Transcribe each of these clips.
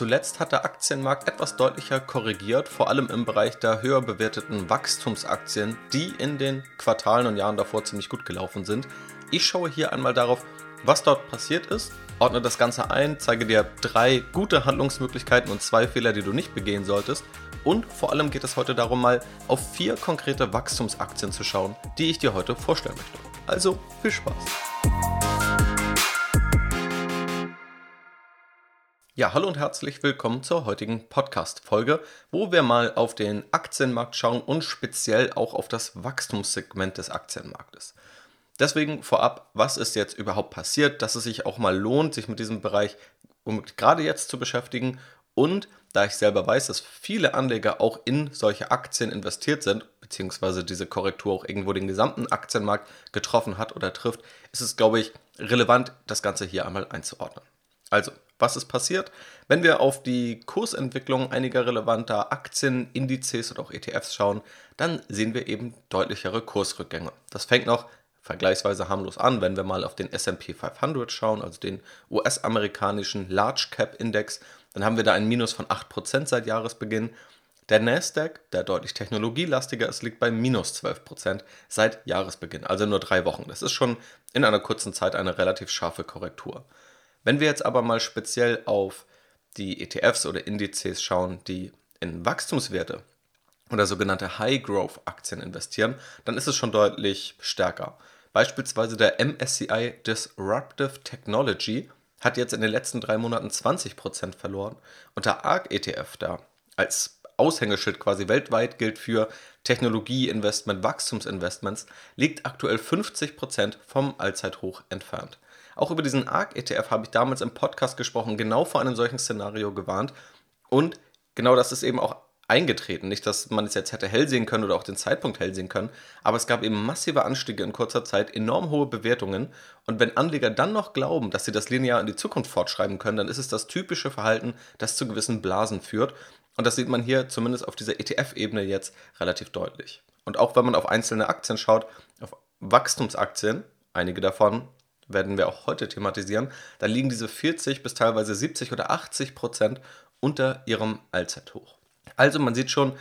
Zuletzt hat der Aktienmarkt etwas deutlicher korrigiert, vor allem im Bereich der höher bewerteten Wachstumsaktien, die in den Quartalen und Jahren davor ziemlich gut gelaufen sind. Ich schaue hier einmal darauf, was dort passiert ist, ordne das Ganze ein, zeige dir drei gute Handlungsmöglichkeiten und zwei Fehler, die du nicht begehen solltest. Und vor allem geht es heute darum, mal auf vier konkrete Wachstumsaktien zu schauen, die ich dir heute vorstellen möchte. Also viel Spaß! Ja, hallo und herzlich willkommen zur heutigen Podcast-Folge, wo wir mal auf den Aktienmarkt schauen und speziell auch auf das Wachstumssegment des Aktienmarktes. Deswegen vorab, was ist jetzt überhaupt passiert, dass es sich auch mal lohnt, sich mit diesem Bereich um gerade jetzt zu beschäftigen und da ich selber weiß, dass viele Anleger auch in solche Aktien investiert sind, beziehungsweise diese Korrektur auch irgendwo den gesamten Aktienmarkt getroffen hat oder trifft, ist es, glaube ich, relevant, das Ganze hier einmal einzuordnen. Also, was ist passiert? Wenn wir auf die Kursentwicklung einiger relevanter Aktien, Indizes oder auch ETFs schauen, dann sehen wir eben deutlichere Kursrückgänge. Das fängt noch vergleichsweise harmlos an, wenn wir mal auf den SP 500 schauen, also den US-amerikanischen Large Cap Index, dann haben wir da ein Minus von 8% seit Jahresbeginn. Der Nasdaq, der deutlich technologielastiger ist, liegt bei minus 12% seit Jahresbeginn, also nur drei Wochen. Das ist schon in einer kurzen Zeit eine relativ scharfe Korrektur. Wenn wir jetzt aber mal speziell auf die ETFs oder Indizes schauen, die in Wachstumswerte oder sogenannte High-Growth-Aktien investieren, dann ist es schon deutlich stärker. Beispielsweise der MSCI Disruptive Technology hat jetzt in den letzten drei Monaten 20% verloren und der ARK-ETF da als Aushängeschild quasi weltweit gilt für Technologieinvestment, Wachstumsinvestments, liegt aktuell 50% vom Allzeithoch entfernt. Auch über diesen ARK-ETF habe ich damals im Podcast gesprochen, genau vor einem solchen Szenario gewarnt. Und genau das ist eben auch eingetreten. Nicht, dass man es jetzt hätte hell sehen können oder auch den Zeitpunkt hell sehen können, aber es gab eben massive Anstiege in kurzer Zeit, enorm hohe Bewertungen. Und wenn Anleger dann noch glauben, dass sie das linear in die Zukunft fortschreiben können, dann ist es das typische Verhalten, das zu gewissen Blasen führt. Und das sieht man hier zumindest auf dieser ETF-Ebene jetzt relativ deutlich. Und auch wenn man auf einzelne Aktien schaut, auf Wachstumsaktien, einige davon werden wir auch heute thematisieren, da liegen diese 40 bis teilweise 70 oder 80 Prozent unter ihrem Allzeithoch. Also man sieht schon,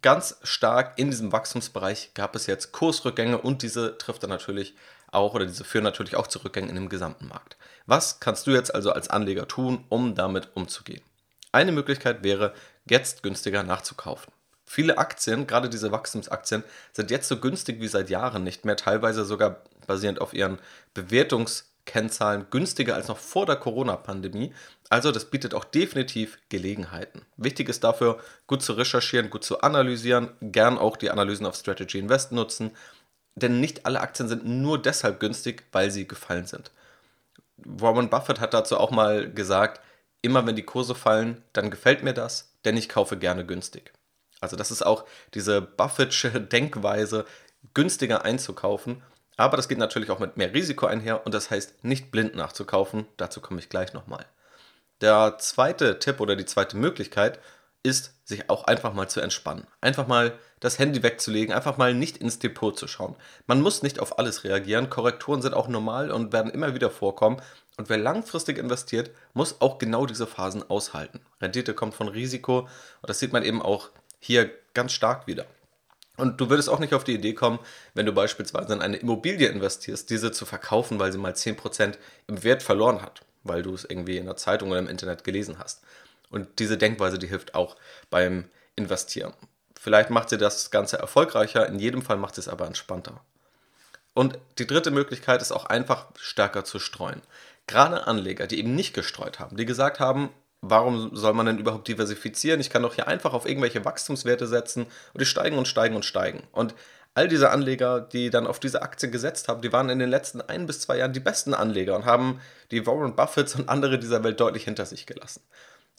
ganz stark in diesem Wachstumsbereich gab es jetzt Kursrückgänge und diese trifft dann natürlich auch oder diese führen natürlich auch zu Rückgängen in dem gesamten Markt. Was kannst du jetzt also als Anleger tun, um damit umzugehen? Eine Möglichkeit wäre, jetzt günstiger nachzukaufen. Viele Aktien, gerade diese Wachstumsaktien, sind jetzt so günstig wie seit Jahren nicht mehr, teilweise sogar basierend auf ihren Bewertungskennzahlen günstiger als noch vor der Corona-Pandemie. Also das bietet auch definitiv Gelegenheiten. Wichtig ist dafür, gut zu recherchieren, gut zu analysieren, gern auch die Analysen auf Strategy Invest nutzen, denn nicht alle Aktien sind nur deshalb günstig, weil sie gefallen sind. Warren Buffett hat dazu auch mal gesagt, immer wenn die Kurse fallen, dann gefällt mir das, denn ich kaufe gerne günstig. Also das ist auch diese Buffettsche Denkweise, günstiger einzukaufen aber das geht natürlich auch mit mehr Risiko einher und das heißt nicht blind nachzukaufen. Dazu komme ich gleich nochmal. Der zweite Tipp oder die zweite Möglichkeit ist, sich auch einfach mal zu entspannen. Einfach mal das Handy wegzulegen, einfach mal nicht ins Depot zu schauen. Man muss nicht auf alles reagieren. Korrekturen sind auch normal und werden immer wieder vorkommen. Und wer langfristig investiert, muss auch genau diese Phasen aushalten. Rendite kommt von Risiko und das sieht man eben auch hier ganz stark wieder. Und du würdest auch nicht auf die Idee kommen, wenn du beispielsweise in eine Immobilie investierst, diese zu verkaufen, weil sie mal 10% im Wert verloren hat, weil du es irgendwie in der Zeitung oder im Internet gelesen hast. Und diese Denkweise, die hilft auch beim Investieren. Vielleicht macht sie das Ganze erfolgreicher, in jedem Fall macht sie es aber entspannter. Und die dritte Möglichkeit ist auch einfach stärker zu streuen. Gerade Anleger, die eben nicht gestreut haben, die gesagt haben, warum soll man denn überhaupt diversifizieren? Ich kann doch hier einfach auf irgendwelche Wachstumswerte setzen und die steigen und steigen und steigen. Und all diese Anleger, die dann auf diese Aktien gesetzt haben, die waren in den letzten ein bis zwei Jahren die besten Anleger und haben die Warren Buffetts und andere dieser Welt deutlich hinter sich gelassen.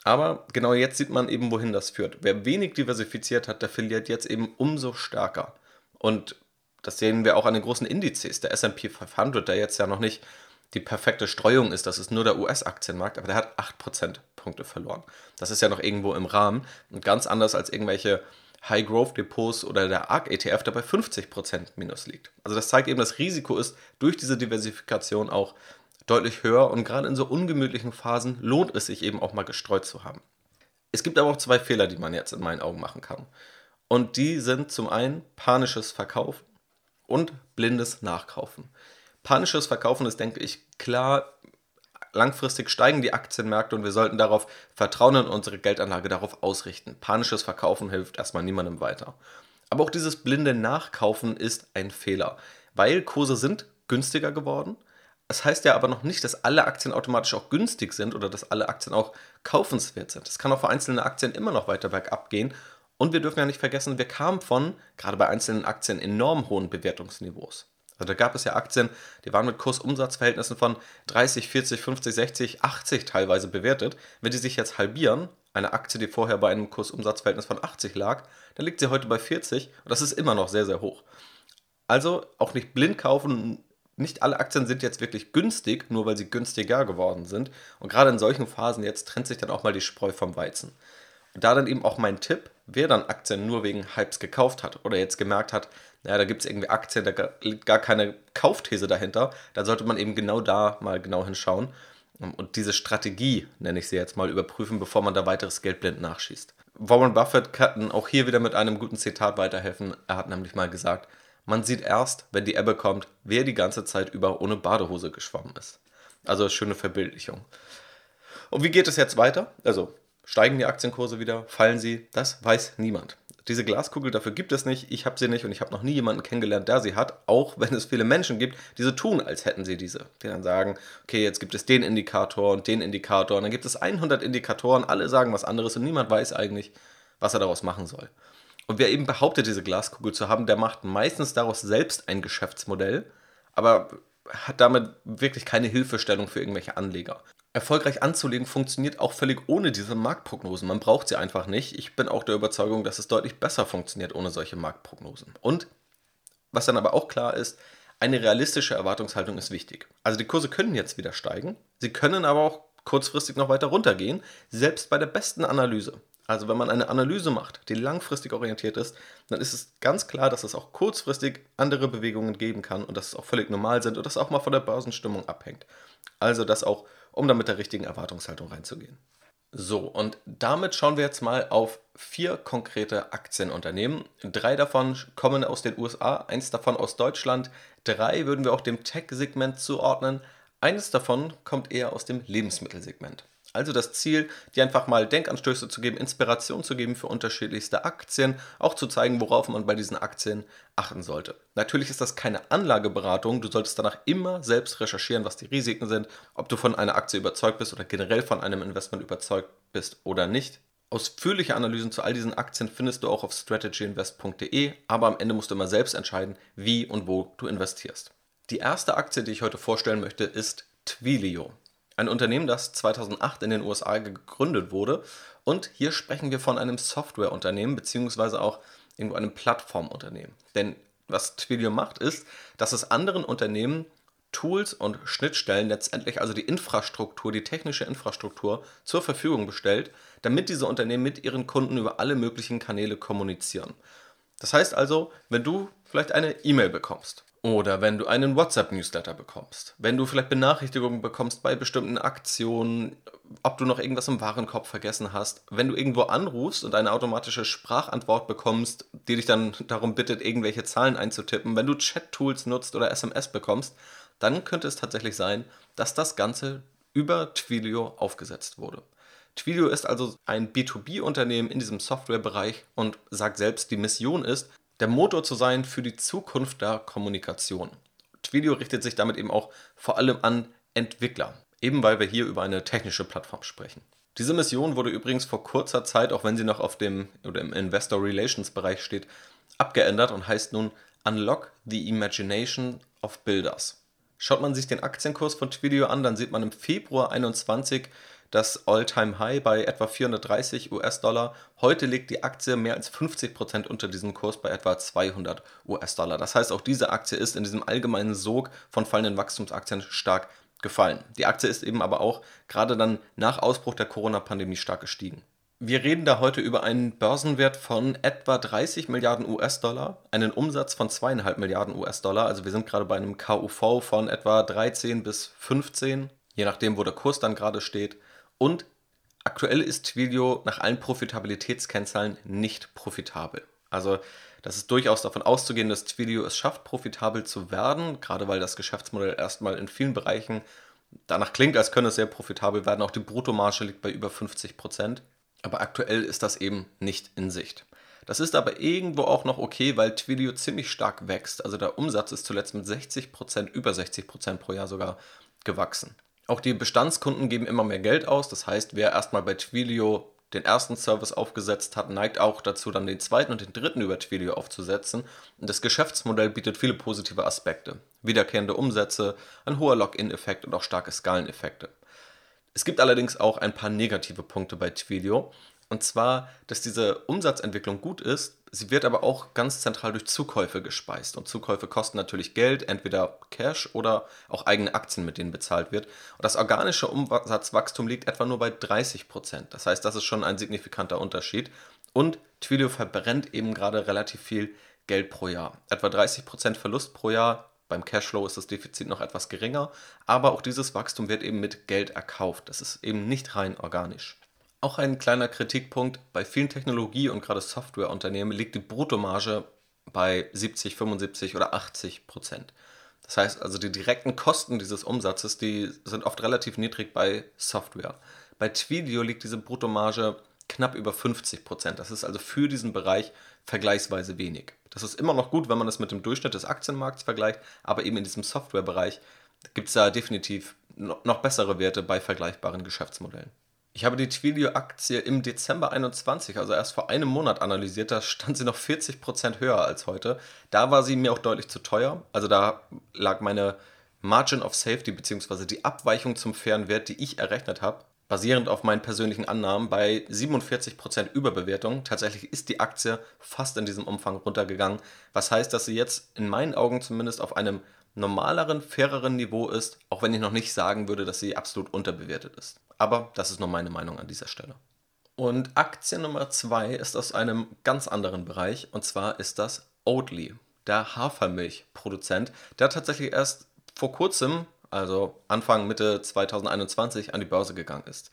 Aber genau jetzt sieht man eben, wohin das führt. Wer wenig diversifiziert hat, der verliert jetzt eben umso stärker. Und das sehen wir auch an den großen Indizes. Der SP 500, der jetzt ja noch nicht die perfekte Streuung ist, das ist nur der US-Aktienmarkt, aber der hat 8% Punkte verloren. Das ist ja noch irgendwo im Rahmen und ganz anders als irgendwelche High-Growth-Depots oder der ARK-ETF, der bei 50% Minus liegt. Also das zeigt eben, das Risiko ist durch diese Diversifikation auch deutlich höher und gerade in so ungemütlichen Phasen lohnt es sich eben auch mal gestreut zu haben. Es gibt aber auch zwei Fehler, die man jetzt in meinen Augen machen kann. Und die sind zum einen panisches Verkaufen und blindes Nachkaufen. Panisches Verkaufen ist, denke ich, klar, langfristig steigen die Aktienmärkte und wir sollten darauf vertrauen und unsere Geldanlage darauf ausrichten. Panisches Verkaufen hilft erstmal niemandem weiter. Aber auch dieses blinde Nachkaufen ist ein Fehler, weil Kurse sind günstiger geworden. Das heißt ja aber noch nicht, dass alle Aktien automatisch auch günstig sind oder dass alle Aktien auch kaufenswert sind. Es kann auch für einzelne Aktien immer noch weiter bergab gehen. Und wir dürfen ja nicht vergessen, wir kamen von, gerade bei einzelnen Aktien, enorm hohen Bewertungsniveaus. Also da gab es ja Aktien, die waren mit Kursumsatzverhältnissen von 30, 40, 50, 60, 80 teilweise bewertet. Wenn die sich jetzt halbieren, eine Aktie, die vorher bei einem Kursumsatzverhältnis von 80 lag, dann liegt sie heute bei 40 und das ist immer noch sehr, sehr hoch. Also auch nicht blind kaufen. Nicht alle Aktien sind jetzt wirklich günstig, nur weil sie günstiger geworden sind. Und gerade in solchen Phasen jetzt trennt sich dann auch mal die Spreu vom Weizen. Da dann eben auch mein Tipp, wer dann Aktien nur wegen Hypes gekauft hat oder jetzt gemerkt hat, naja, da gibt es irgendwie Aktien, da liegt gar keine Kaufthese dahinter, dann sollte man eben genau da mal genau hinschauen und diese Strategie, nenne ich sie jetzt mal, überprüfen, bevor man da weiteres Geld blind nachschießt. Warren Buffett kann auch hier wieder mit einem guten Zitat weiterhelfen. Er hat nämlich mal gesagt, man sieht erst, wenn die Ebbe kommt, wer die ganze Zeit über ohne Badehose geschwommen ist. Also schöne Verbildlichung. Und wie geht es jetzt weiter? Also steigen die Aktienkurse wieder, fallen sie? Das weiß niemand. Diese Glaskugel, dafür gibt es nicht. Ich habe sie nicht und ich habe noch nie jemanden kennengelernt, der sie hat. Auch wenn es viele Menschen gibt, die so tun, als hätten sie diese. Die dann sagen, okay, jetzt gibt es den Indikator und den Indikator. Und dann gibt es 100 Indikatoren, alle sagen was anderes und niemand weiß eigentlich, was er daraus machen soll. Und wer eben behauptet, diese Glaskugel zu haben, der macht meistens daraus selbst ein Geschäftsmodell, aber hat damit wirklich keine Hilfestellung für irgendwelche Anleger erfolgreich anzulegen funktioniert auch völlig ohne diese Marktprognosen. Man braucht sie einfach nicht. Ich bin auch der Überzeugung, dass es deutlich besser funktioniert ohne solche Marktprognosen. Und was dann aber auch klar ist, eine realistische Erwartungshaltung ist wichtig. Also die Kurse können jetzt wieder steigen, sie können aber auch kurzfristig noch weiter runtergehen, selbst bei der besten Analyse. Also wenn man eine Analyse macht, die langfristig orientiert ist, dann ist es ganz klar, dass es auch kurzfristig andere Bewegungen geben kann und dass es auch völlig normal sind und das auch mal von der Börsenstimmung abhängt. Also dass auch um dann mit der richtigen Erwartungshaltung reinzugehen. So, und damit schauen wir jetzt mal auf vier konkrete Aktienunternehmen. Drei davon kommen aus den USA, eins davon aus Deutschland, drei würden wir auch dem Tech-Segment zuordnen, eines davon kommt eher aus dem Lebensmittelsegment. Also das Ziel, dir einfach mal Denkanstöße zu geben, Inspiration zu geben für unterschiedlichste Aktien, auch zu zeigen, worauf man bei diesen Aktien achten sollte. Natürlich ist das keine Anlageberatung, du solltest danach immer selbst recherchieren, was die Risiken sind, ob du von einer Aktie überzeugt bist oder generell von einem Investment überzeugt bist oder nicht. Ausführliche Analysen zu all diesen Aktien findest du auch auf strategyinvest.de, aber am Ende musst du immer selbst entscheiden, wie und wo du investierst. Die erste Aktie, die ich heute vorstellen möchte, ist Twilio. Ein Unternehmen, das 2008 in den USA gegründet wurde. Und hier sprechen wir von einem Softwareunternehmen beziehungsweise auch irgendwo einem Plattformunternehmen. Denn was Twilio macht, ist, dass es anderen Unternehmen Tools und Schnittstellen letztendlich, also die Infrastruktur, die technische Infrastruktur zur Verfügung bestellt, damit diese Unternehmen mit ihren Kunden über alle möglichen Kanäle kommunizieren. Das heißt also, wenn du vielleicht eine E-Mail bekommst oder wenn du einen WhatsApp-Newsletter bekommst, wenn du vielleicht Benachrichtigungen bekommst bei bestimmten Aktionen, ob du noch irgendwas im Warenkorb vergessen hast, wenn du irgendwo anrufst und eine automatische Sprachantwort bekommst, die dich dann darum bittet, irgendwelche Zahlen einzutippen, wenn du Chat-Tools nutzt oder SMS bekommst, dann könnte es tatsächlich sein, dass das Ganze über Twilio aufgesetzt wurde. Twilio ist also ein B2B-Unternehmen in diesem Softwarebereich und sagt selbst, die Mission ist, der Motor zu sein für die Zukunft der Kommunikation. Twilio richtet sich damit eben auch vor allem an Entwickler, eben weil wir hier über eine technische Plattform sprechen. Diese Mission wurde übrigens vor kurzer Zeit, auch wenn sie noch auf dem oder im Investor Relations Bereich steht, abgeändert und heißt nun Unlock the Imagination of Builders. Schaut man sich den Aktienkurs von Twilio an, dann sieht man im Februar 21 das All-Time-High bei etwa 430 US-Dollar. Heute liegt die Aktie mehr als 50% unter diesem Kurs bei etwa 200 US-Dollar. Das heißt, auch diese Aktie ist in diesem allgemeinen Sog von fallenden Wachstumsaktien stark gefallen. Die Aktie ist eben aber auch gerade dann nach Ausbruch der Corona-Pandemie stark gestiegen. Wir reden da heute über einen Börsenwert von etwa 30 Milliarden US-Dollar, einen Umsatz von zweieinhalb Milliarden US-Dollar. Also wir sind gerade bei einem KUV von etwa 13 bis 15, je nachdem, wo der Kurs dann gerade steht. Und aktuell ist Twilio nach allen Profitabilitätskennzahlen nicht profitabel. Also das ist durchaus davon auszugehen, dass Twilio es schafft, profitabel zu werden, gerade weil das Geschäftsmodell erstmal in vielen Bereichen danach klingt, als könne es sehr profitabel werden. Auch die Bruttomarge liegt bei über 50 Prozent. Aber aktuell ist das eben nicht in Sicht. Das ist aber irgendwo auch noch okay, weil Twilio ziemlich stark wächst. Also der Umsatz ist zuletzt mit 60%, Prozent, über 60 Prozent pro Jahr sogar gewachsen. Auch die Bestandskunden geben immer mehr Geld aus. Das heißt, wer erstmal bei Twilio den ersten Service aufgesetzt hat, neigt auch dazu, dann den zweiten und den dritten über Twilio aufzusetzen. Und das Geschäftsmodell bietet viele positive Aspekte. Wiederkehrende Umsätze, ein hoher Login-Effekt und auch starke Skaleneffekte. Es gibt allerdings auch ein paar negative Punkte bei Twilio. Und zwar, dass diese Umsatzentwicklung gut ist, sie wird aber auch ganz zentral durch Zukäufe gespeist. Und Zukäufe kosten natürlich Geld, entweder Cash oder auch eigene Aktien, mit denen bezahlt wird. Und das organische Umsatzwachstum liegt etwa nur bei 30 Prozent. Das heißt, das ist schon ein signifikanter Unterschied. Und Twilio verbrennt eben gerade relativ viel Geld pro Jahr. Etwa 30 Prozent Verlust pro Jahr. Beim Cashflow ist das Defizit noch etwas geringer, aber auch dieses Wachstum wird eben mit Geld erkauft. Das ist eben nicht rein organisch. Auch ein kleiner Kritikpunkt, bei vielen Technologie- und gerade Softwareunternehmen liegt die Bruttomarge bei 70, 75 oder 80 Prozent. Das heißt also, die direkten Kosten dieses Umsatzes, die sind oft relativ niedrig bei Software. Bei Twilio liegt diese Bruttomarge knapp über 50 Prozent. Das ist also für diesen Bereich vergleichsweise wenig. Das ist immer noch gut, wenn man das mit dem Durchschnitt des Aktienmarkts vergleicht, aber eben in diesem Softwarebereich gibt es da definitiv noch bessere Werte bei vergleichbaren Geschäftsmodellen. Ich habe die Twilio-Aktie im Dezember 21, also erst vor einem Monat analysiert. Da stand sie noch 40% höher als heute. Da war sie mir auch deutlich zu teuer. Also da lag meine Margin of Safety bzw. die Abweichung zum fairen Wert, die ich errechnet habe, basierend auf meinen persönlichen Annahmen, bei 47% Überbewertung. Tatsächlich ist die Aktie fast in diesem Umfang runtergegangen. Was heißt, dass sie jetzt in meinen Augen zumindest auf einem normaleren, faireren Niveau ist, auch wenn ich noch nicht sagen würde, dass sie absolut unterbewertet ist. Aber das ist nur meine Meinung an dieser Stelle. Und Aktie Nummer zwei ist aus einem ganz anderen Bereich und zwar ist das Oatly, der Hafermilchproduzent, der tatsächlich erst vor kurzem, also Anfang Mitte 2021, an die Börse gegangen ist.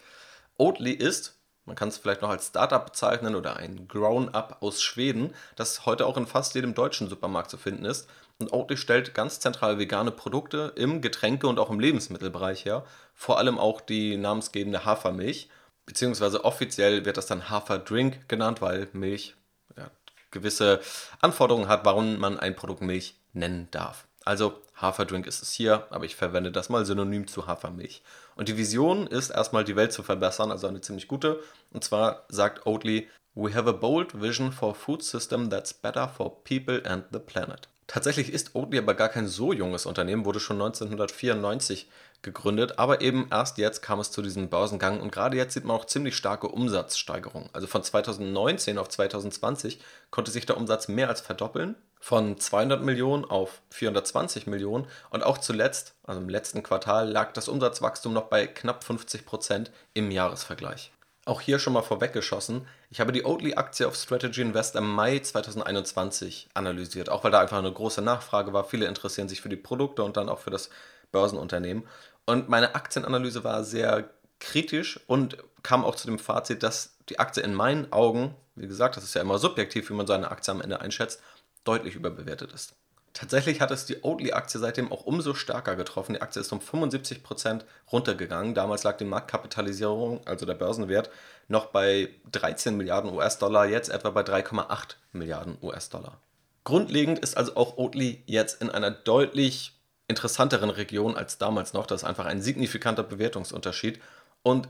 Oatly ist, man kann es vielleicht noch als Startup bezeichnen oder ein Grown-up aus Schweden, das heute auch in fast jedem deutschen Supermarkt zu finden ist und Oatly stellt ganz zentral vegane Produkte im Getränke- und auch im Lebensmittelbereich her. Vor allem auch die namensgebende Hafermilch. Beziehungsweise offiziell wird das dann Haferdrink genannt, weil Milch ja, gewisse Anforderungen hat, warum man ein Produkt Milch nennen darf. Also Haferdrink ist es hier, aber ich verwende das mal synonym zu Hafermilch. Und die Vision ist erstmal die Welt zu verbessern, also eine ziemlich gute. Und zwar sagt Oatly, We have a bold vision for a food system that's better for people and the planet. Tatsächlich ist Oatly aber gar kein so junges Unternehmen, wurde schon 1994 gegründet, aber eben erst jetzt kam es zu diesem Börsengang und gerade jetzt sieht man auch ziemlich starke Umsatzsteigerung. Also von 2019 auf 2020 konnte sich der Umsatz mehr als verdoppeln, von 200 Millionen auf 420 Millionen und auch zuletzt, also im letzten Quartal, lag das Umsatzwachstum noch bei knapp 50 Prozent im Jahresvergleich. Auch hier schon mal vorweggeschossen. Ich habe die Oatly-Aktie auf Strategy Invest im Mai 2021 analysiert, auch weil da einfach eine große Nachfrage war. Viele interessieren sich für die Produkte und dann auch für das Börsenunternehmen. Und meine Aktienanalyse war sehr kritisch und kam auch zu dem Fazit, dass die Aktie in meinen Augen, wie gesagt, das ist ja immer subjektiv, wie man so eine Aktie am Ende einschätzt, deutlich überbewertet ist. Tatsächlich hat es die Oatly-Aktie seitdem auch umso stärker getroffen. Die Aktie ist um 75% runtergegangen. Damals lag die Marktkapitalisierung, also der Börsenwert, noch bei 13 Milliarden US-Dollar, jetzt etwa bei 3,8 Milliarden US-Dollar. Grundlegend ist also auch Oatly jetzt in einer deutlich interessanteren Region als damals noch. Das ist einfach ein signifikanter Bewertungsunterschied. Und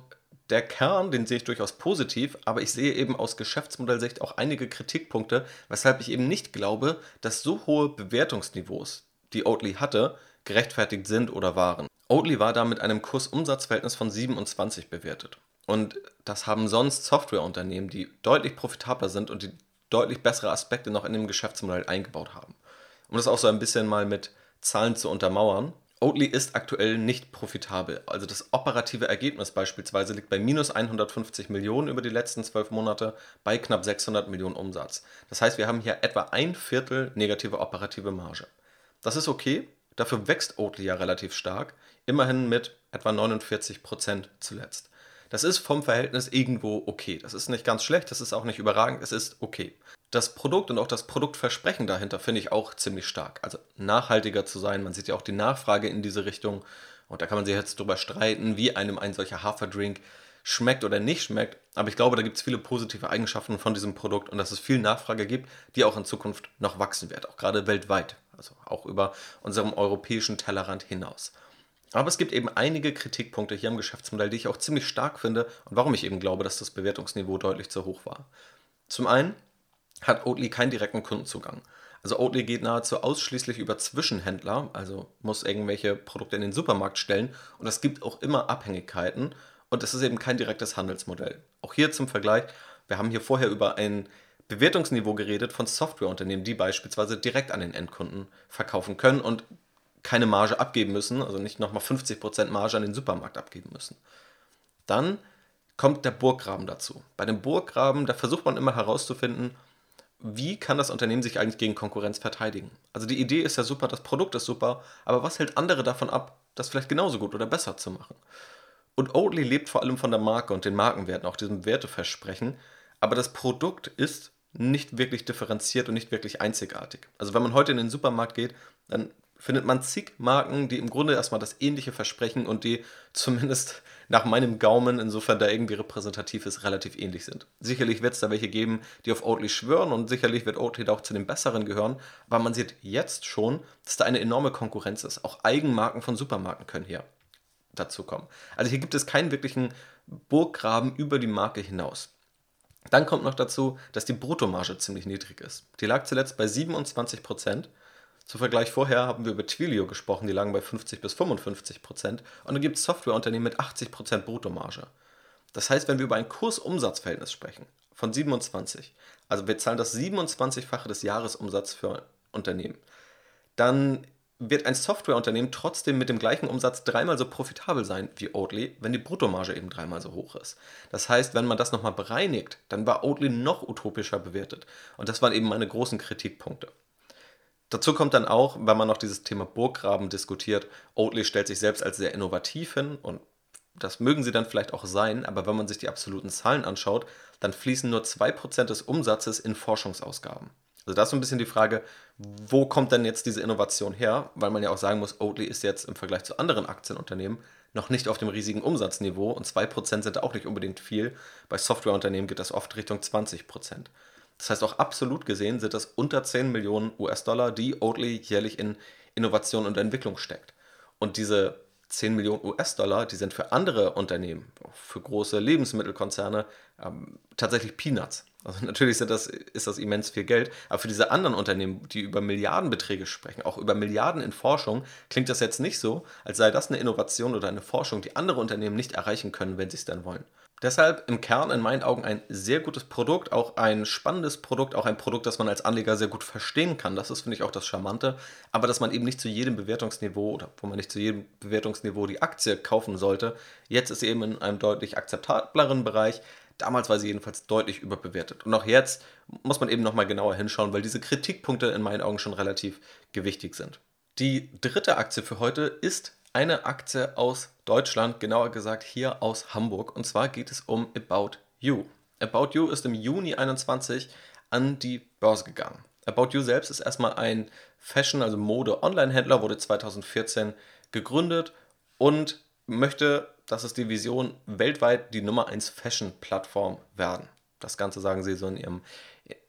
der Kern, den sehe ich durchaus positiv, aber ich sehe eben aus Geschäftsmodellsicht auch einige Kritikpunkte, weshalb ich eben nicht glaube, dass so hohe Bewertungsniveaus, die Oatly hatte, gerechtfertigt sind oder waren. Oatly war da mit einem Kursumsatzverhältnis von 27 bewertet. Und das haben sonst Softwareunternehmen, die deutlich profitabler sind und die deutlich bessere Aspekte noch in dem Geschäftsmodell eingebaut haben. Um das auch so ein bisschen mal mit Zahlen zu untermauern. Oatly ist aktuell nicht profitabel. Also das operative Ergebnis beispielsweise liegt bei minus 150 Millionen über die letzten zwölf Monate bei knapp 600 Millionen Umsatz. Das heißt, wir haben hier etwa ein Viertel negative operative Marge. Das ist okay, dafür wächst Oatly ja relativ stark, immerhin mit etwa 49 Prozent zuletzt. Das ist vom Verhältnis irgendwo okay. Das ist nicht ganz schlecht, das ist auch nicht überragend, es ist okay. Das Produkt und auch das Produktversprechen dahinter finde ich auch ziemlich stark. Also nachhaltiger zu sein, man sieht ja auch die Nachfrage in diese Richtung. Und da kann man sich jetzt drüber streiten, wie einem ein solcher Haferdrink schmeckt oder nicht schmeckt. Aber ich glaube, da gibt es viele positive Eigenschaften von diesem Produkt und dass es viel Nachfrage gibt, die auch in Zukunft noch wachsen wird, auch gerade weltweit, also auch über unserem europäischen Tellerrand hinaus. Aber es gibt eben einige Kritikpunkte hier am Geschäftsmodell, die ich auch ziemlich stark finde und warum ich eben glaube, dass das Bewertungsniveau deutlich zu hoch war. Zum einen hat Oatly keinen direkten Kundenzugang. Also Oatly geht nahezu ausschließlich über Zwischenhändler, also muss irgendwelche Produkte in den Supermarkt stellen und es gibt auch immer Abhängigkeiten und es ist eben kein direktes Handelsmodell. Auch hier zum Vergleich, wir haben hier vorher über ein Bewertungsniveau geredet von Softwareunternehmen, die beispielsweise direkt an den Endkunden verkaufen können und keine Marge abgeben müssen, also nicht nochmal 50% Marge an den Supermarkt abgeben müssen. Dann kommt der Burggraben dazu. Bei dem Burggraben, da versucht man immer herauszufinden, wie kann das Unternehmen sich eigentlich gegen Konkurrenz verteidigen. Also die Idee ist ja super, das Produkt ist super, aber was hält andere davon ab, das vielleicht genauso gut oder besser zu machen? Und Oatly lebt vor allem von der Marke und den Markenwerten, auch diesem Werteversprechen, aber das Produkt ist nicht wirklich differenziert und nicht wirklich einzigartig. Also wenn man heute in den Supermarkt geht, dann findet man zig Marken, die im Grunde erstmal das ähnliche versprechen und die zumindest nach meinem Gaumen, insofern da irgendwie repräsentativ ist, relativ ähnlich sind. Sicherlich wird es da welche geben, die auf Oatly schwören und sicherlich wird Oatly da auch zu den besseren gehören, aber man sieht jetzt schon, dass da eine enorme Konkurrenz ist. Auch Eigenmarken von Supermarken können hier dazu kommen. Also hier gibt es keinen wirklichen Burggraben über die Marke hinaus. Dann kommt noch dazu, dass die Bruttomarge ziemlich niedrig ist. Die lag zuletzt bei 27 Prozent zum Vergleich vorher haben wir über Twilio gesprochen, die lagen bei 50 bis 55 Prozent. Und dann gibt es Softwareunternehmen mit 80 Prozent Bruttomarge. Das heißt, wenn wir über ein Kursumsatzverhältnis sprechen von 27, also wir zahlen das 27-fache des Jahresumsatzes für Unternehmen, dann wird ein Softwareunternehmen trotzdem mit dem gleichen Umsatz dreimal so profitabel sein wie Oatly, wenn die Bruttomarge eben dreimal so hoch ist. Das heißt, wenn man das nochmal bereinigt, dann war Oatly noch utopischer bewertet. Und das waren eben meine großen Kritikpunkte. Dazu kommt dann auch, wenn man noch dieses Thema Burggraben diskutiert, Oatly stellt sich selbst als sehr innovativ hin und das mögen sie dann vielleicht auch sein, aber wenn man sich die absoluten Zahlen anschaut, dann fließen nur 2% des Umsatzes in Forschungsausgaben. Also da ist so ein bisschen die Frage, wo kommt denn jetzt diese Innovation her? Weil man ja auch sagen muss, Oatly ist jetzt im Vergleich zu anderen Aktienunternehmen noch nicht auf dem riesigen Umsatzniveau und 2% sind auch nicht unbedingt viel. Bei Softwareunternehmen geht das oft Richtung 20%. Das heißt, auch absolut gesehen sind das unter 10 Millionen US-Dollar, die Oatly jährlich in Innovation und Entwicklung steckt. Und diese 10 Millionen US-Dollar, die sind für andere Unternehmen, für große Lebensmittelkonzerne, ähm, tatsächlich Peanuts. Also natürlich das, ist das immens viel Geld, aber für diese anderen Unternehmen, die über Milliardenbeträge sprechen, auch über Milliarden in Forschung, klingt das jetzt nicht so, als sei das eine Innovation oder eine Forschung, die andere Unternehmen nicht erreichen können, wenn sie es dann wollen. Deshalb im Kern in meinen Augen ein sehr gutes Produkt, auch ein spannendes Produkt, auch ein Produkt, das man als Anleger sehr gut verstehen kann. Das ist, finde ich, auch das Charmante. Aber dass man eben nicht zu jedem Bewertungsniveau oder wo man nicht zu jedem Bewertungsniveau die Aktie kaufen sollte. Jetzt ist sie eben in einem deutlich akzeptableren Bereich. Damals war sie jedenfalls deutlich überbewertet. Und auch jetzt muss man eben nochmal genauer hinschauen, weil diese Kritikpunkte in meinen Augen schon relativ gewichtig sind. Die dritte Aktie für heute ist eine Aktie aus Deutschland, genauer gesagt hier aus Hamburg. Und zwar geht es um About You. About You ist im Juni 21 an die Börse gegangen. About You selbst ist erstmal ein Fashion, also Mode-Online-Händler, wurde 2014 gegründet und möchte, das ist die Vision, weltweit die Nummer 1 Fashion-Plattform werden. Das Ganze sagen sie so in ihrem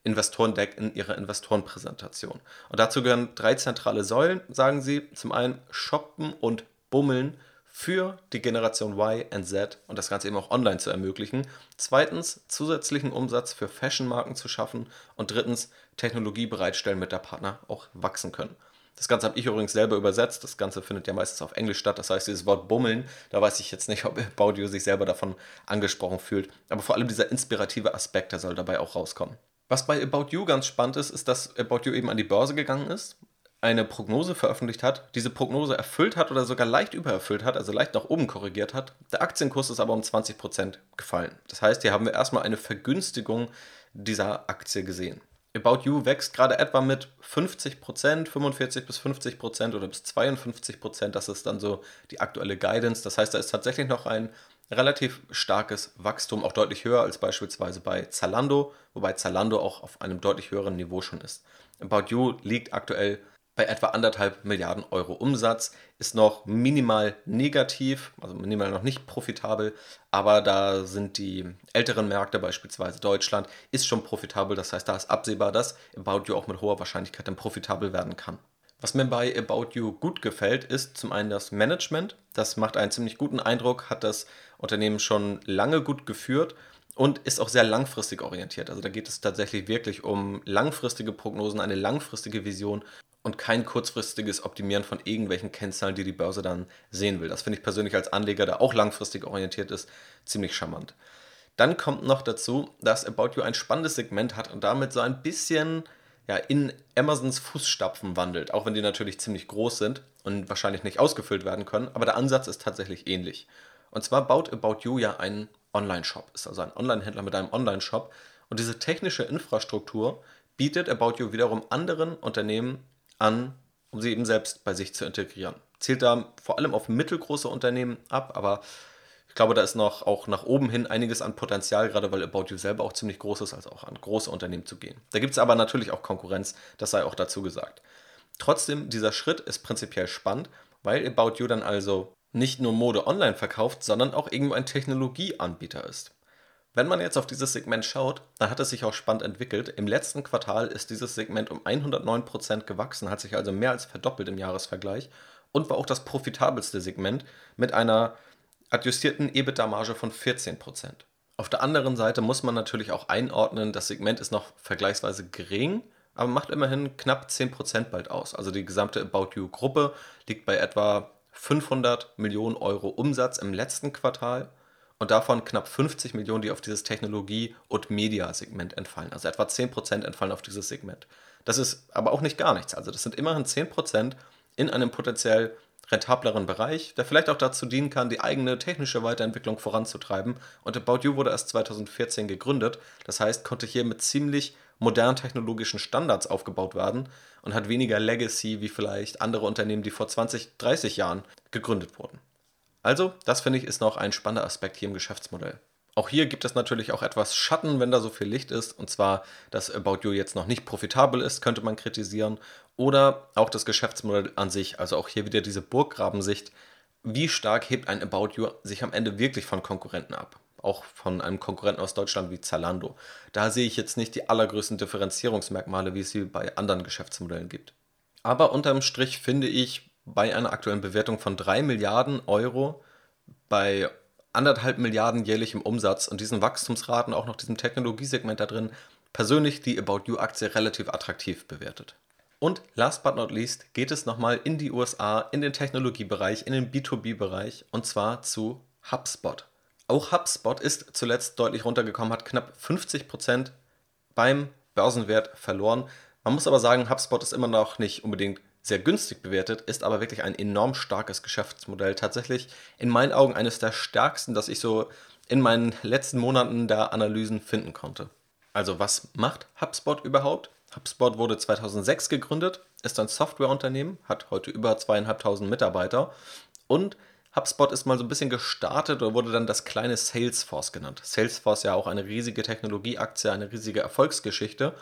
Investorendeck, in ihrer Investorenpräsentation. Und dazu gehören drei zentrale Säulen, sagen sie. Zum einen Shoppen und Bummeln für die Generation Y und Z und das Ganze eben auch online zu ermöglichen. Zweitens, zusätzlichen Umsatz für Fashion-Marken zu schaffen. Und drittens, Technologie bereitstellen, mit der Partner auch wachsen können. Das Ganze habe ich übrigens selber übersetzt. Das Ganze findet ja meistens auf Englisch statt. Das heißt, dieses Wort Bummeln, da weiß ich jetzt nicht, ob You sich selber davon angesprochen fühlt. Aber vor allem dieser inspirative Aspekt, der soll dabei auch rauskommen. Was bei About You ganz spannend ist, ist, dass About You eben an die Börse gegangen ist eine Prognose veröffentlicht hat, diese Prognose erfüllt hat oder sogar leicht übererfüllt hat, also leicht nach oben korrigiert hat. Der Aktienkurs ist aber um 20% gefallen. Das heißt, hier haben wir erstmal eine Vergünstigung dieser Aktie gesehen. About You wächst gerade etwa mit 50%, 45 bis 50% oder bis 52%. Das ist dann so die aktuelle Guidance. Das heißt, da ist tatsächlich noch ein relativ starkes Wachstum, auch deutlich höher als beispielsweise bei Zalando, wobei Zalando auch auf einem deutlich höheren Niveau schon ist. About You liegt aktuell bei etwa anderthalb Milliarden Euro Umsatz, ist noch minimal negativ, also minimal noch nicht profitabel, aber da sind die älteren Märkte, beispielsweise Deutschland, ist schon profitabel. Das heißt, da ist absehbar, dass About You auch mit hoher Wahrscheinlichkeit dann profitabel werden kann. Was mir bei About You gut gefällt, ist zum einen das Management. Das macht einen ziemlich guten Eindruck, hat das Unternehmen schon lange gut geführt und ist auch sehr langfristig orientiert. Also da geht es tatsächlich wirklich um langfristige Prognosen, eine langfristige Vision und kein kurzfristiges Optimieren von irgendwelchen Kennzahlen, die die Börse dann sehen will. Das finde ich persönlich als Anleger, der auch langfristig orientiert ist, ziemlich charmant. Dann kommt noch dazu, dass About You ein spannendes Segment hat und damit so ein bisschen ja, in Amazons Fußstapfen wandelt, auch wenn die natürlich ziemlich groß sind und wahrscheinlich nicht ausgefüllt werden können, aber der Ansatz ist tatsächlich ähnlich. Und zwar baut About You ja einen Online-Shop, ist also ein Online-Händler mit einem Online-Shop und diese technische Infrastruktur bietet About You wiederum anderen Unternehmen an, um sie eben selbst bei sich zu integrieren. Zielt da vor allem auf mittelgroße Unternehmen ab, aber ich glaube, da ist noch auch nach oben hin einiges an Potenzial, gerade weil About You selber auch ziemlich groß ist, als auch an große Unternehmen zu gehen. Da gibt es aber natürlich auch Konkurrenz, das sei auch dazu gesagt. Trotzdem, dieser Schritt ist prinzipiell spannend, weil About You dann also nicht nur Mode online verkauft, sondern auch irgendwo ein Technologieanbieter ist. Wenn man jetzt auf dieses Segment schaut, dann hat es sich auch spannend entwickelt. Im letzten Quartal ist dieses Segment um 109% gewachsen, hat sich also mehr als verdoppelt im Jahresvergleich und war auch das profitabelste Segment mit einer adjustierten EBITDA-Marge von 14%. Auf der anderen Seite muss man natürlich auch einordnen, das Segment ist noch vergleichsweise gering, aber macht immerhin knapp 10% bald aus. Also die gesamte About You-Gruppe liegt bei etwa 500 Millionen Euro Umsatz im letzten Quartal und davon knapp 50 Millionen, die auf dieses Technologie- und Media-Segment entfallen. Also etwa 10% entfallen auf dieses Segment. Das ist aber auch nicht gar nichts. Also das sind immerhin 10% in einem potenziell rentableren Bereich, der vielleicht auch dazu dienen kann, die eigene technische Weiterentwicklung voranzutreiben. Und About You wurde erst 2014 gegründet. Das heißt, konnte hier mit ziemlich modernen technologischen Standards aufgebaut werden und hat weniger Legacy wie vielleicht andere Unternehmen, die vor 20, 30 Jahren gegründet wurden. Also, das finde ich ist noch ein spannender Aspekt hier im Geschäftsmodell. Auch hier gibt es natürlich auch etwas Schatten, wenn da so viel Licht ist. Und zwar, dass About You jetzt noch nicht profitabel ist, könnte man kritisieren. Oder auch das Geschäftsmodell an sich. Also auch hier wieder diese Burggrabensicht. Wie stark hebt ein About You sich am Ende wirklich von Konkurrenten ab? Auch von einem Konkurrenten aus Deutschland wie Zalando. Da sehe ich jetzt nicht die allergrößten Differenzierungsmerkmale, wie es sie bei anderen Geschäftsmodellen gibt. Aber unterm Strich finde ich, bei einer aktuellen Bewertung von 3 Milliarden Euro, bei anderthalb Milliarden jährlichem Umsatz und diesen Wachstumsraten, auch noch diesem Technologiesegment da drin, persönlich die About You-Aktie relativ attraktiv bewertet. Und last but not least geht es nochmal in die USA, in den Technologiebereich, in den B2B-Bereich und zwar zu HubSpot. Auch HubSpot ist zuletzt deutlich runtergekommen, hat knapp 50% beim Börsenwert verloren. Man muss aber sagen, HubSpot ist immer noch nicht unbedingt sehr günstig bewertet, ist aber wirklich ein enorm starkes Geschäftsmodell. Tatsächlich in meinen Augen eines der stärksten, das ich so in meinen letzten Monaten der Analysen finden konnte. Also was macht HubSpot überhaupt? HubSpot wurde 2006 gegründet, ist ein Softwareunternehmen, hat heute über zweieinhalbtausend Mitarbeiter und HubSpot ist mal so ein bisschen gestartet oder wurde dann das kleine Salesforce genannt. Salesforce ja auch eine riesige Technologieaktie, eine riesige Erfolgsgeschichte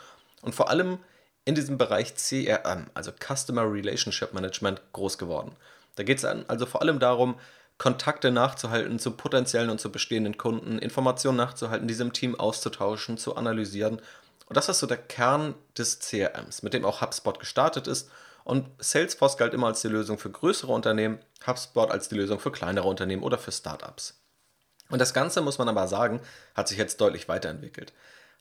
und vor allem in diesem Bereich CRM, also Customer Relationship Management, groß geworden. Da geht es also vor allem darum, Kontakte nachzuhalten zu potenziellen und zu bestehenden Kunden, Informationen nachzuhalten, diese im Team auszutauschen, zu analysieren. Und das ist so der Kern des CRMs, mit dem auch HubSpot gestartet ist. Und Salesforce galt immer als die Lösung für größere Unternehmen, HubSpot als die Lösung für kleinere Unternehmen oder für Startups. Und das Ganze, muss man aber sagen, hat sich jetzt deutlich weiterentwickelt.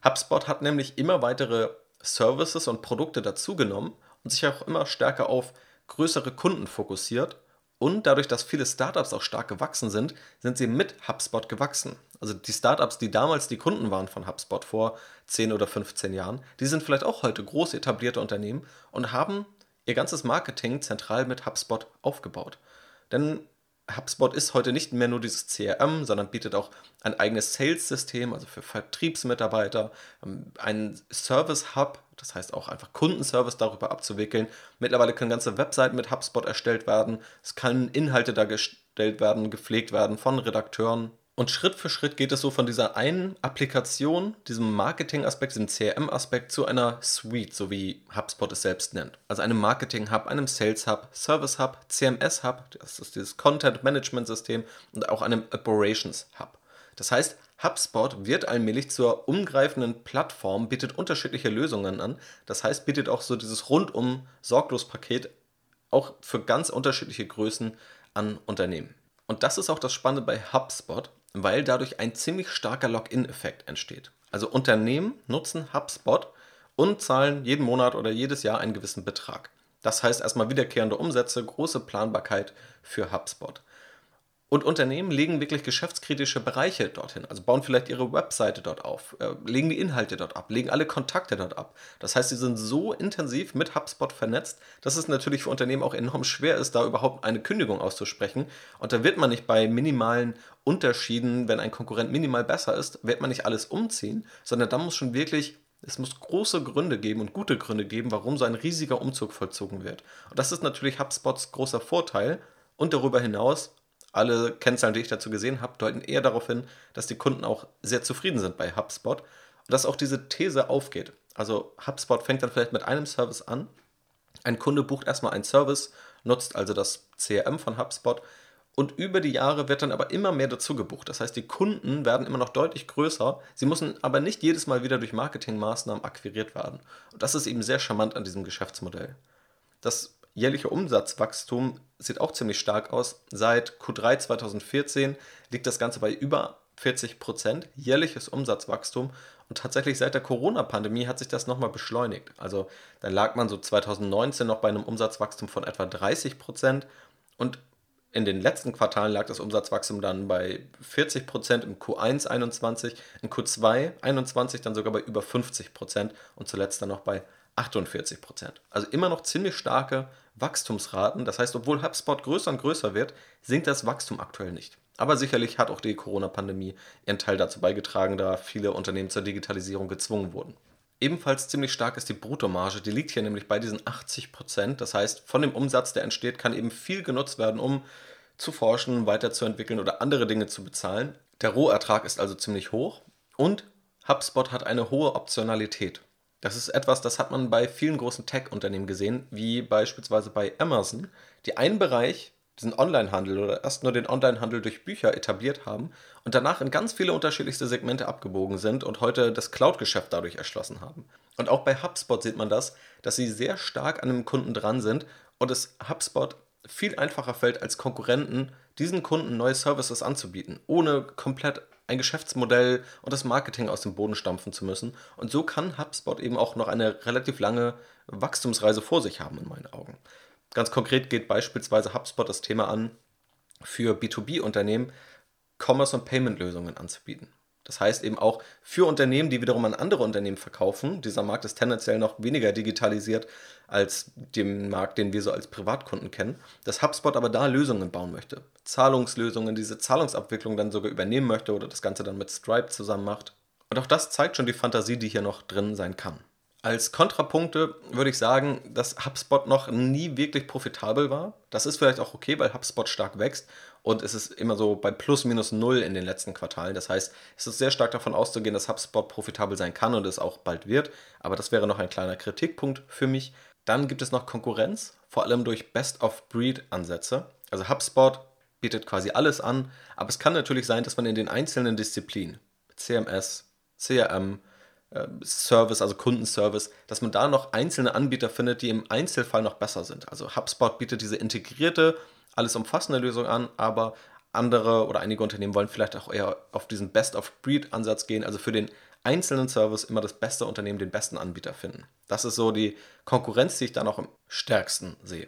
HubSpot hat nämlich immer weitere Services und Produkte dazugenommen und sich auch immer stärker auf größere Kunden fokussiert. Und dadurch, dass viele Startups auch stark gewachsen sind, sind sie mit HubSpot gewachsen. Also die Startups, die damals die Kunden waren von HubSpot vor 10 oder 15 Jahren, die sind vielleicht auch heute groß etablierte Unternehmen und haben ihr ganzes Marketing zentral mit HubSpot aufgebaut. Denn HubSpot ist heute nicht mehr nur dieses CRM, sondern bietet auch ein eigenes Sales-System, also für Vertriebsmitarbeiter, ähm, einen Service-Hub, das heißt auch einfach Kundenservice darüber abzuwickeln. Mittlerweile können ganze Webseiten mit HubSpot erstellt werden, es können Inhalte dargestellt werden, gepflegt werden von Redakteuren. Und Schritt für Schritt geht es so von dieser einen Applikation, diesem Marketing-Aspekt, diesem CRM-Aspekt zu einer Suite, so wie HubSpot es selbst nennt. Also einem Marketing-Hub, einem Sales-Hub, Service-Hub, CMS-Hub, das ist dieses Content-Management-System und auch einem Operations-Hub. Das heißt, HubSpot wird allmählich zur umgreifenden Plattform, bietet unterschiedliche Lösungen an. Das heißt, bietet auch so dieses rundum sorglos Paket auch für ganz unterschiedliche Größen an Unternehmen. Und das ist auch das Spannende bei HubSpot, weil dadurch ein ziemlich starker Login-Effekt entsteht. Also Unternehmen nutzen HubSpot und zahlen jeden Monat oder jedes Jahr einen gewissen Betrag. Das heißt erstmal wiederkehrende Umsätze, große Planbarkeit für HubSpot. Und Unternehmen legen wirklich geschäftskritische Bereiche dorthin, also bauen vielleicht ihre Webseite dort auf, äh, legen die Inhalte dort ab, legen alle Kontakte dort ab. Das heißt, sie sind so intensiv mit HubSpot vernetzt, dass es natürlich für Unternehmen auch enorm schwer ist, da überhaupt eine Kündigung auszusprechen. Und da wird man nicht bei minimalen Unterschieden, wenn ein Konkurrent minimal besser ist, wird man nicht alles umziehen, sondern da muss schon wirklich es muss große Gründe geben und gute Gründe geben, warum so ein riesiger Umzug vollzogen wird. Und das ist natürlich HubSpots großer Vorteil. Und darüber hinaus alle Kennzahlen, die ich dazu gesehen habe, deuten eher darauf hin, dass die Kunden auch sehr zufrieden sind bei HubSpot und dass auch diese These aufgeht. Also HubSpot fängt dann vielleicht mit einem Service an. Ein Kunde bucht erstmal einen Service, nutzt also das CRM von HubSpot und über die Jahre wird dann aber immer mehr dazu gebucht. Das heißt, die Kunden werden immer noch deutlich größer. Sie müssen aber nicht jedes Mal wieder durch Marketingmaßnahmen akquiriert werden. Und das ist eben sehr charmant an diesem Geschäftsmodell. Das jährliche Umsatzwachstum sieht auch ziemlich stark aus. Seit Q3 2014 liegt das Ganze bei über 40 Prozent jährliches Umsatzwachstum. Und tatsächlich seit der Corona-Pandemie hat sich das nochmal beschleunigt. Also dann lag man so 2019 noch bei einem Umsatzwachstum von etwa 30 Prozent. Und in den letzten Quartalen lag das Umsatzwachstum dann bei 40 Prozent im Q1 21, in Q2 21 dann sogar bei über 50 Prozent und zuletzt dann noch bei 48 Prozent. Also immer noch ziemlich starke Wachstumsraten. Das heißt, obwohl HubSpot größer und größer wird, sinkt das Wachstum aktuell nicht. Aber sicherlich hat auch die Corona-Pandemie ihren Teil dazu beigetragen, da viele Unternehmen zur Digitalisierung gezwungen wurden. Ebenfalls ziemlich stark ist die Bruttomarge, die liegt hier nämlich bei diesen 80 Prozent. Das heißt, von dem Umsatz, der entsteht, kann eben viel genutzt werden, um zu forschen, weiterzuentwickeln oder andere Dinge zu bezahlen. Der Rohertrag ist also ziemlich hoch und HubSpot hat eine hohe Optionalität. Das ist etwas, das hat man bei vielen großen Tech-Unternehmen gesehen, wie beispielsweise bei Amazon, die einen Bereich, diesen Online-Handel oder erst nur den Online-Handel durch Bücher etabliert haben und danach in ganz viele unterschiedlichste Segmente abgebogen sind und heute das Cloud-Geschäft dadurch erschlossen haben. Und auch bei HubSpot sieht man das, dass sie sehr stark an dem Kunden dran sind und es HubSpot viel einfacher fällt als Konkurrenten, diesen Kunden neue Services anzubieten, ohne komplett ein Geschäftsmodell und das Marketing aus dem Boden stampfen zu müssen. Und so kann HubSpot eben auch noch eine relativ lange Wachstumsreise vor sich haben, in meinen Augen. Ganz konkret geht beispielsweise HubSpot das Thema an, für B2B-Unternehmen Commerce- und Payment-Lösungen anzubieten. Das heißt eben auch für Unternehmen, die wiederum an andere Unternehmen verkaufen. Dieser Markt ist tendenziell noch weniger digitalisiert als dem Markt, den wir so als Privatkunden kennen. Dass HubSpot aber da Lösungen bauen möchte. Zahlungslösungen, diese Zahlungsabwicklung dann sogar übernehmen möchte oder das Ganze dann mit Stripe zusammen macht. Und auch das zeigt schon die Fantasie, die hier noch drin sein kann. Als Kontrapunkte würde ich sagen, dass HubSpot noch nie wirklich profitabel war. Das ist vielleicht auch okay, weil HubSpot stark wächst und es ist immer so bei plus minus null in den letzten Quartalen. Das heißt, es ist sehr stark davon auszugehen, dass HubSpot profitabel sein kann und es auch bald wird. Aber das wäre noch ein kleiner Kritikpunkt für mich. Dann gibt es noch Konkurrenz, vor allem durch Best-of-Breed-Ansätze. Also HubSpot bietet quasi alles an, aber es kann natürlich sein, dass man in den einzelnen Disziplinen, CMS, CRM, Service, also Kundenservice, dass man da noch einzelne Anbieter findet, die im Einzelfall noch besser sind. Also HubSpot bietet diese integrierte, alles umfassende Lösung an, aber andere oder einige Unternehmen wollen vielleicht auch eher auf diesen Best-of-Breed-Ansatz gehen, also für den einzelnen Service immer das beste Unternehmen, den besten Anbieter finden. Das ist so die Konkurrenz, die ich da noch am stärksten sehe.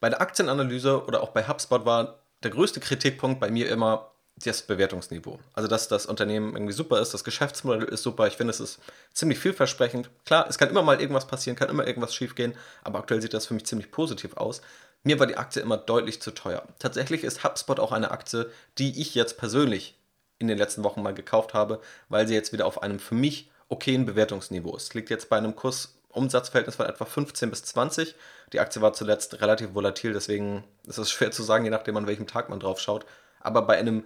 Bei der Aktienanalyse oder auch bei HubSpot war der größte Kritikpunkt bei mir immer, das Bewertungsniveau. Also, dass das Unternehmen irgendwie super ist, das Geschäftsmodell ist super. Ich finde, es ist ziemlich vielversprechend. Klar, es kann immer mal irgendwas passieren, kann immer irgendwas schiefgehen, aber aktuell sieht das für mich ziemlich positiv aus. Mir war die Aktie immer deutlich zu teuer. Tatsächlich ist HubSpot auch eine Aktie, die ich jetzt persönlich in den letzten Wochen mal gekauft habe, weil sie jetzt wieder auf einem für mich okayen Bewertungsniveau ist. Liegt jetzt bei einem Kursumsatzverhältnis von etwa 15 bis 20. Die Aktie war zuletzt relativ volatil, deswegen ist es schwer zu sagen, je nachdem an welchem Tag man drauf schaut. Aber bei einem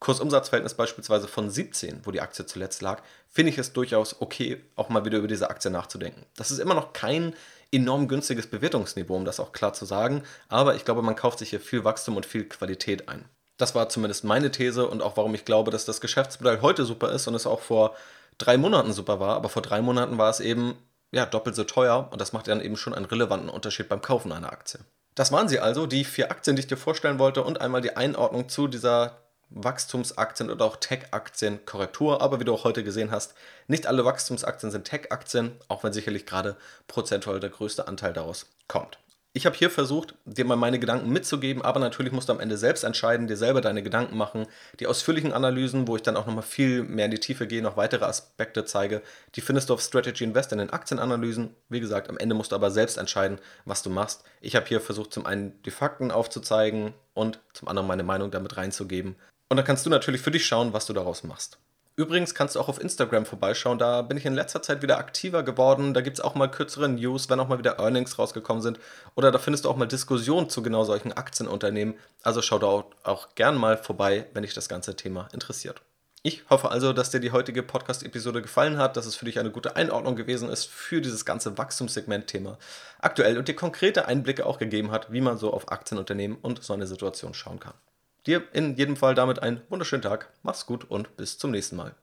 Kursumsatzverhältnis beispielsweise von 17, wo die Aktie zuletzt lag, finde ich es durchaus okay, auch mal wieder über diese Aktie nachzudenken. Das ist immer noch kein enorm günstiges Bewertungsniveau, um das auch klar zu sagen, aber ich glaube, man kauft sich hier viel Wachstum und viel Qualität ein. Das war zumindest meine These und auch warum ich glaube, dass das Geschäftsmodell heute super ist und es auch vor drei Monaten super war, aber vor drei Monaten war es eben ja, doppelt so teuer und das macht dann eben schon einen relevanten Unterschied beim Kaufen einer Aktie. Das waren sie also, die vier Aktien, die ich dir vorstellen wollte und einmal die Einordnung zu dieser Wachstumsaktien oder auch Tech-Aktien Korrektur. Aber wie du auch heute gesehen hast, nicht alle Wachstumsaktien sind Tech-Aktien, auch wenn sicherlich gerade prozentual der größte Anteil daraus kommt. Ich habe hier versucht, dir mal meine Gedanken mitzugeben, aber natürlich musst du am Ende selbst entscheiden, dir selber deine Gedanken machen. Die ausführlichen Analysen, wo ich dann auch nochmal viel mehr in die Tiefe gehe, noch weitere Aspekte zeige, die findest du auf Strategy Invest in den Aktienanalysen. Wie gesagt, am Ende musst du aber selbst entscheiden, was du machst. Ich habe hier versucht, zum einen die Fakten aufzuzeigen und zum anderen meine Meinung damit reinzugeben. Und dann kannst du natürlich für dich schauen, was du daraus machst. Übrigens kannst du auch auf Instagram vorbeischauen, da bin ich in letzter Zeit wieder aktiver geworden. Da gibt es auch mal kürzere News, wenn auch mal wieder Earnings rausgekommen sind. Oder da findest du auch mal Diskussionen zu genau solchen Aktienunternehmen. Also schau da auch, gern mal vorbei, wenn dich das ganze Thema interessiert. Ich hoffe also, dass dir die heutige Podcast-Episode gefallen hat, dass es für dich eine gute Einordnung gewesen ist für dieses ganze Wachstumssegment-Thema aktuell und dir konkrete Einblicke auch gegeben hat, wie man so auf Aktienunternehmen und so eine Situation schauen kann. Dir in jedem Fall damit einen wunderschönen Tag. Mach's gut und bis zum nächsten Mal.